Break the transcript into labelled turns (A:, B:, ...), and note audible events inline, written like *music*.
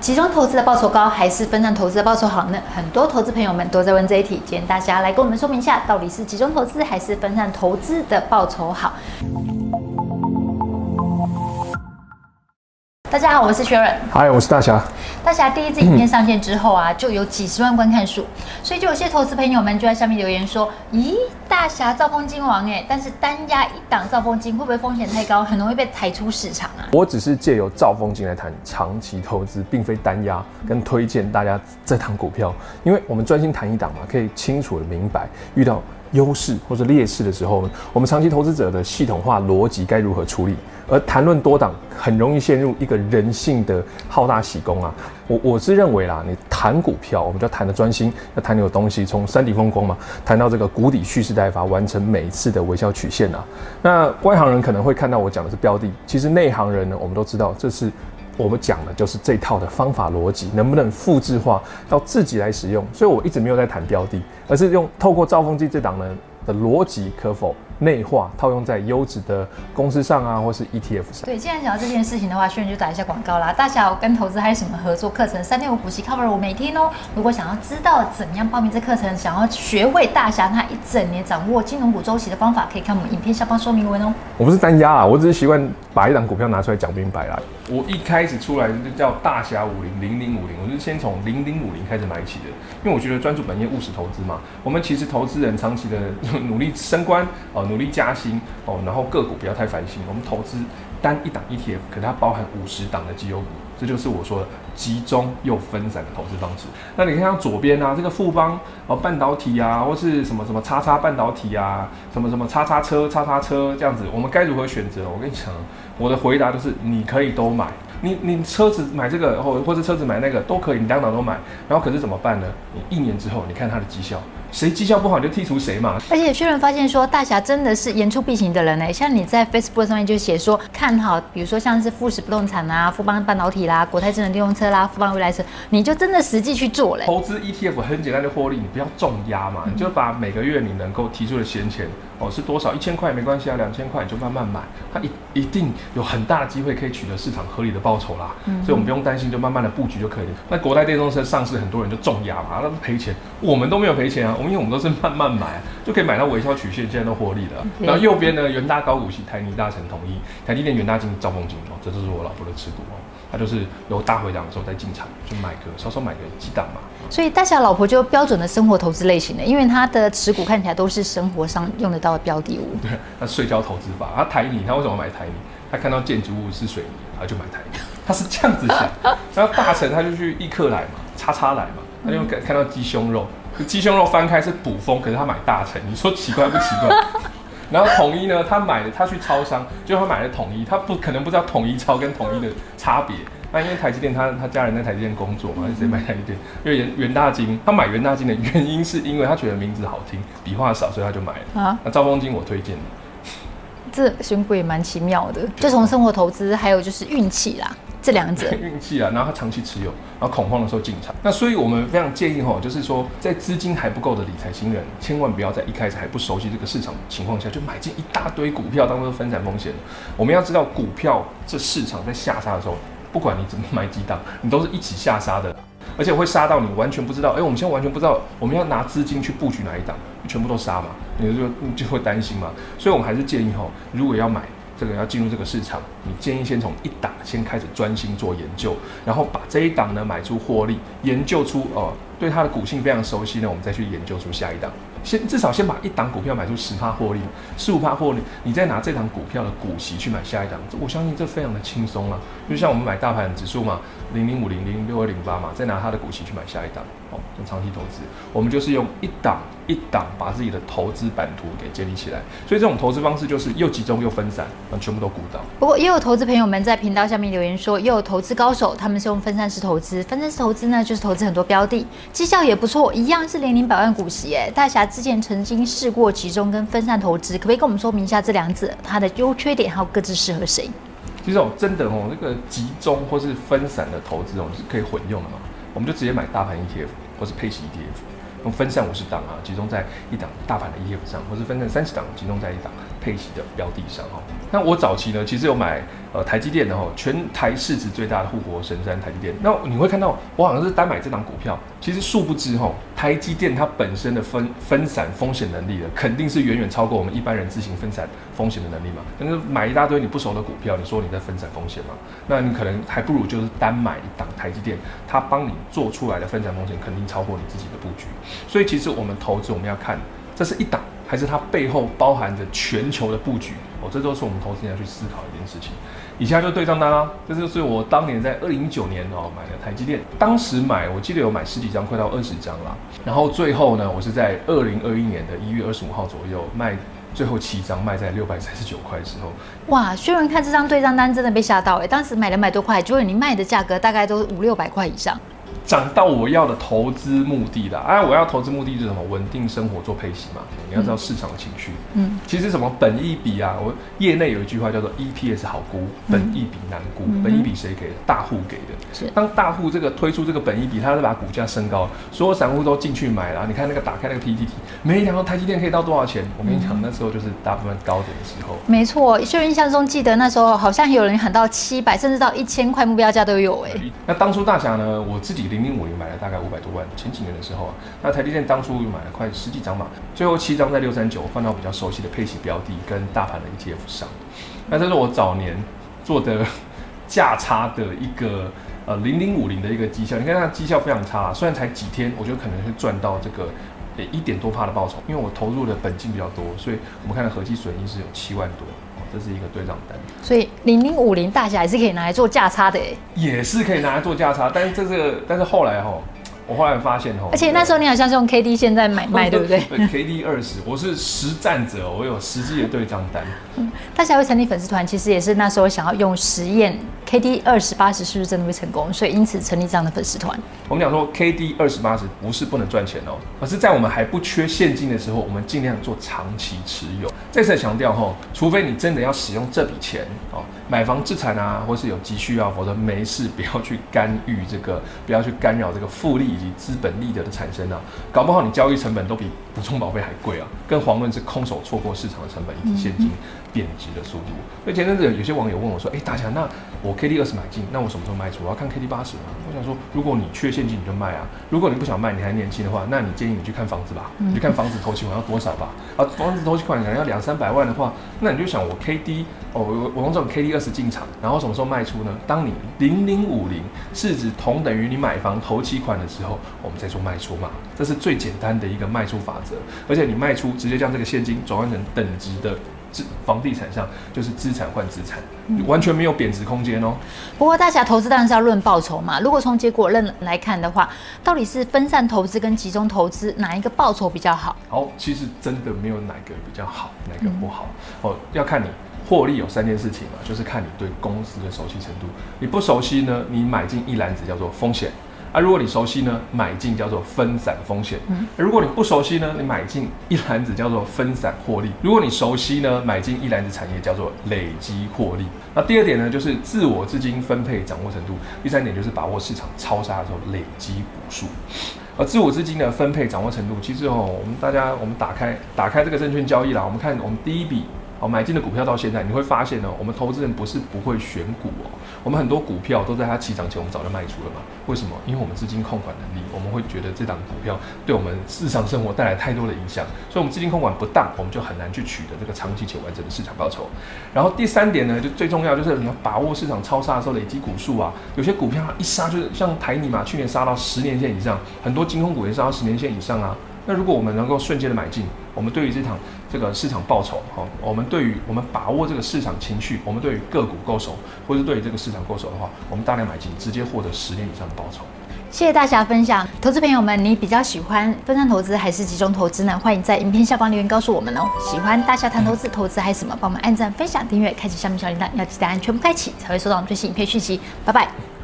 A: 集中投资的报酬高还是分散投资的报酬好呢？很多投资朋友们都在问这一题，今天大侠来跟我们说明一下，到底是集中投资还是分散投资的报酬好？大家好，我是 Sharon。
B: 嗨，我是大侠。
A: 大侠第一支影片上线之后啊，就有几十万观看数，所以就有些投资朋友们就在下面留言说：“咦，大侠兆丰金王哎，但是单压一档兆丰金会不会风险太高，很容易被抬出市场啊？”
B: 我只是借由兆丰金来谈长期投资，并非单压，跟推荐大家这档股票，因为我们专心谈一档嘛，可以清楚的明白遇到优势或者劣势的时候呢，我们长期投资者的系统化逻辑该如何处理。而谈论多档很容易陷入一个人性的好大喜功啊！我我是认为啦，你谈股票，我们就要谈得专心，要谈你有东西，从山顶风光嘛，谈到这个谷底蓄势待发，完成每一次的微笑曲线啊。那外行人可能会看到我讲的是标的，其实内行人呢，我们都知道，这是我们讲的就是这套的方法逻辑，能不能复制化到自己来使用？所以我一直没有在谈标的，而是用透过造风机这档呢的逻辑可否内化套用在优质的公司上啊，或是 ETF 上。
A: 对，既然讲到这件事情的话，轩就打一下广告啦。大侠，我跟投资还有什么合作课程？三六五补习 cover 我每天哦。如果想要知道怎样报名这课程，想要学会大侠他一整年掌握金融股周期的方法，可以看我们影片下方说明文哦。
B: 我不是单押啊，我只是习惯把一档股票拿出来讲明白啦。我一开始出来就叫大侠五零零零五零，我是先从零零五零开始买起的，因为我觉得专注本业务实投资嘛。我们其实投资人长期的 *laughs* 努力升官哦。努力加薪哦，然后个股不要太烦心。我们投资单一档 ETF，可它包含五十档的绩优股，这就是我说的集中又分散的投资方式。那你看像左边啊，这个富邦哦，半导体啊，或是什么什么叉叉半导体啊，什么什么叉叉车、叉叉车这样子，我们该如何选择？我跟你讲，我的回答就是你可以都买。你你车子买这个，或或者车子买那个都可以，你两档都买。然后可是怎么办呢？你一年之后，你看它的绩效。谁绩效不好，你就剔除谁嘛。而
A: 且确认发现说，大侠真的是言出必行的人呢。像你在 Facebook 上面就写说看好，比如说像是富士不动产啊、富邦半导体啦、国泰智能电动车啦、富邦未来车，你就真的实际去做嘞。
B: 投资 ETF 很简单的获利，你不要重压嘛，你就把每个月你能够提出的闲钱哦是多少，一千块没关系啊，两千块你就慢慢买，它一一定有很大的机会可以取得市场合理的报酬啦。嗯，所以我们不用担心，就慢慢的布局就可以了。那国泰电动车上市，很多人就重压嘛，那赔钱，我们都没有赔钱啊。我们因为我们都是慢慢买，就可以买到微笑曲线，现在都获利了。然后右边呢，元大高股息，台泥大成统一，台积电、元大金、兆丰金哦，这就是我老婆的持股哦。他就是有大回档的时候再进场，就买个稍稍买个几档嘛。
A: 所以大侠老婆就标准的生活投资类型的，因为他的持股看起来都是生活上用得到的标的物。
B: 对，他睡觉投资法，他台泥，他为什么买台泥？他看到建筑物是水泥，他就买台泥。他是这样子想。然后大成他就去易客来嘛，叉叉来嘛，他就看到鸡胸肉。鸡胸肉翻开是补风，可是他买大成，你说奇怪不奇怪？*laughs* 然后统一呢，他买的他去超商，就他买的统一，他不可能不知道统一超跟统一的差别。那因为台积电他他家人在台积电工作嘛，就直接买台积电。因为元元大金，他买元大金的原因是因为他觉得名字好听，笔画少，所以他就买了。啊，那兆丰金我推荐
A: 这选股也蛮奇妙的，就从生活投资，还有就是运气啦。这两者 *laughs*
B: 运气啊，然后他长期持有，然后恐慌的时候进场。那所以我们非常建议哈，就是说在资金还不够的理财新人，千万不要在一开始还不熟悉这个市场情况下就买进一大堆股票当做分散风险。我们要知道股票这市场在下杀的时候，不管你怎么买几档，你都是一起下杀的，而且会杀到你完全不知道。哎，我们现在完全不知道我们要拿资金去布局哪一档，全部都杀嘛，你就你就会担心嘛。所以我们还是建议哈，如果要买。这个要进入这个市场，你建议先从一档先开始专心做研究，然后把这一档呢买出获利，研究出哦对它的股性非常熟悉呢，我们再去研究出下一档。先至少先把一档股票买出十趴获利，十五趴获利，你再拿这档股票的股息去买下一档，我相信这非常的轻松啊。就像我们买大盘指数嘛，零零五零零六二零八嘛，再拿它的股息去买下一档，哦，跟长期投资，我们就是用一档一档把自己的投资版图给建立起来。所以这种投资方式就是又集中又分散，全部都顾到。
A: 不过也有投资朋友们在频道下面留言说，也有投资高手，他们是用分散式投资，分散式投资呢就是投资很多标的，绩效也不错，一样是年领百万股息，哎，大侠。之前曾经试过集中跟分散投资，可不可以跟我们说明一下这两者它的优缺点，还有各自适合谁？
B: 其实哦，真的哦，那个集中或是分散的投资哦，是可以混用的嘛。我们就直接买大盘 ETF 或是配息 ETF。用分散五十档啊，集中在一档大盘的 ETF 上，或是分散三十档，集中在一档配息的标的上哈。那我早期呢，其实有买呃台积电的哈，全台市值最大的护国神山台积电。那你会看到我好像是单买这档股票，其实殊不知哈，台积电它本身的分分散风险能力的，肯定是远远超过我们一般人自行分散风险的能力嘛。但是买一大堆你不熟的股票，你说你在分散风险嘛？那你可能还不如就是单买一档台积电，它帮你做出来的分散风险肯定超过你自己的布局。所以其实我们投资我们要看，这是一档。还是它背后包含着全球的布局哦，这都是我们投资人要去思考一件事情。以下就对账单啦，这就是我当年在二零一九年哦买的台积电，当时买我记得有买十几张，快到二十张啦。然后最后呢，我是在二零二一年的一月二十五号左右卖最后七张，卖在六百三十九块的时候。
A: 哇，薛仁看这张对账单真的被吓到哎，当时买两百多块，结果你卖的价格大概都五六百块以上。
B: 涨到我要的投资目的了，啊，我要投资目的是什么？稳定生活，做配息嘛。你要知道市场的情绪。嗯，其实什么本益比啊，我业内有一句话叫做 EPS 好估，本益比难估。嗯、本益比谁给的？大户给的。是。当大户这个推出这个本益比，他是把股价升高，所有散户都进去买了。你看那个打开那个 PTT，没想到台积电可以到多少钱？我跟你讲，那时候就是大部分高点的时候。
A: 没错，就印象中记得那时候好像有人喊到七百，甚至到一千块目标价都有哎、欸。
B: 那当初大侠呢，我自己零零五零买了大概。五百多万，前几年的时候啊，那台积电当初买了快十几张嘛，最后七张在六三九，换到比较熟悉的配息标的跟大盘的 ETF 上。那这是我早年做的价差的一个呃零零五零的一个绩效，你看它绩效非常差，虽然才几天，我觉得可能会赚到这个一点多帕的报酬，因为我投入的本金比较多，所以我们看的合计损益是有七万多。这是一个对账单，
A: 所以零零五零大侠也是可以拿来做价差的，
B: 也是可以拿来做价差，但是这个，但是后来哈。我后来发现哦，
A: 而且那时候你好像是用 K D 现在买卖，对不对？
B: 对，K D 二十，我是实战者，我有实际的对账单。
A: 嗯，大家会成立粉丝团，其实也是那时候想要用实验 K D 二十八十是不是真的会成功，所以因此成立这样的粉丝团。
B: 我们讲说 K D 二十八十不是不能赚钱哦，而是在我们还不缺现金的时候，我们尽量做长期持有。再次强调哈，除非你真的要使用这笔钱哦，买房置产啊，或是有急需要，否则没事不要去干预这个，不要去干扰这个复利。以及资本利得的产生啊，搞不好你交易成本都比补充保费还贵啊！更遑论是空手错过市场的成本以及现金贬值的速度。所以前阵子有些网友问我说：“哎、欸，大侠，那我 K D 二十买进，那我什么时候卖出？我要看 K D 八十吗？”我想说，如果你缺现金，你就卖啊；如果你不想卖，你还年轻的话，那你建议你去看房子吧，你去看房子投期款要多少吧。啊，房子投期款可能要两三百万的话，那你就想我 K D 哦，我我用这种 K D 二十进场，然后什么时候卖出呢？当你零零五零市值同等于你买房头期款的时候，我们再做卖出嘛。这是最简单的一个卖出法则，而且你卖出直接将这个现金转换成等值的。房地产上就是资产换资产，完全没有贬值空间哦。
A: 不过大侠投资当然是要论报酬嘛。如果从结果论来看的话，到底是分散投资跟集中投资哪一个报酬比较好？
B: 好，其实真的没有哪个比较好，哪个不好哦，要看你获利有三件事情嘛，就是看你对公司的熟悉程度。你不熟悉呢，你买进一篮子叫做风险。啊，如果你熟悉呢，买进叫做分散风险；如果你不熟悉呢，你买进一篮子叫做分散获利；如果你熟悉呢，买进一篮子产业叫做累积获利。那第二点呢，就是自我资金分配掌握程度；第三点就是把握市场超杀的时候累积股数。而自我资金的分配掌握程度，其实哦，我们大家我们打开打开这个证券交易啦，我们看我们第一笔。好，买进的股票到现在，你会发现呢，我们投资人不是不会选股哦，我们很多股票都在它起涨前，我们早就卖出了嘛。为什么？因为我们资金控管能力，我们会觉得这档股票对我们日常生活带来太多的影响，所以我们资金控管不当，我们就很难去取得这个长期且完整的市场报酬。然后第三点呢，就最重要就是你要把握市场超杀的时候累积股数啊，有些股票一杀就是像台泥嘛，去年杀到十年线以上，很多金控股也杀到十年线以上啊。那如果我们能够瞬间的买进，我们对于这场这个市场报酬，哈，我们对于我们把握这个市场情绪，我们对于个股够熟，或是对于这个市场够熟的话，我们大量买进，直接获得十年以上的报酬。
A: 谢谢大侠分享，投资朋友们，你比较喜欢分散投资还是集中投资呢？欢迎在影片下方留言告诉我们哦。喜欢大侠谈投资，投资还是什么？帮我们按赞、分享、订阅，开启下面小铃铛，要记得按全部开启，才会收到我们最新影片讯息。拜拜。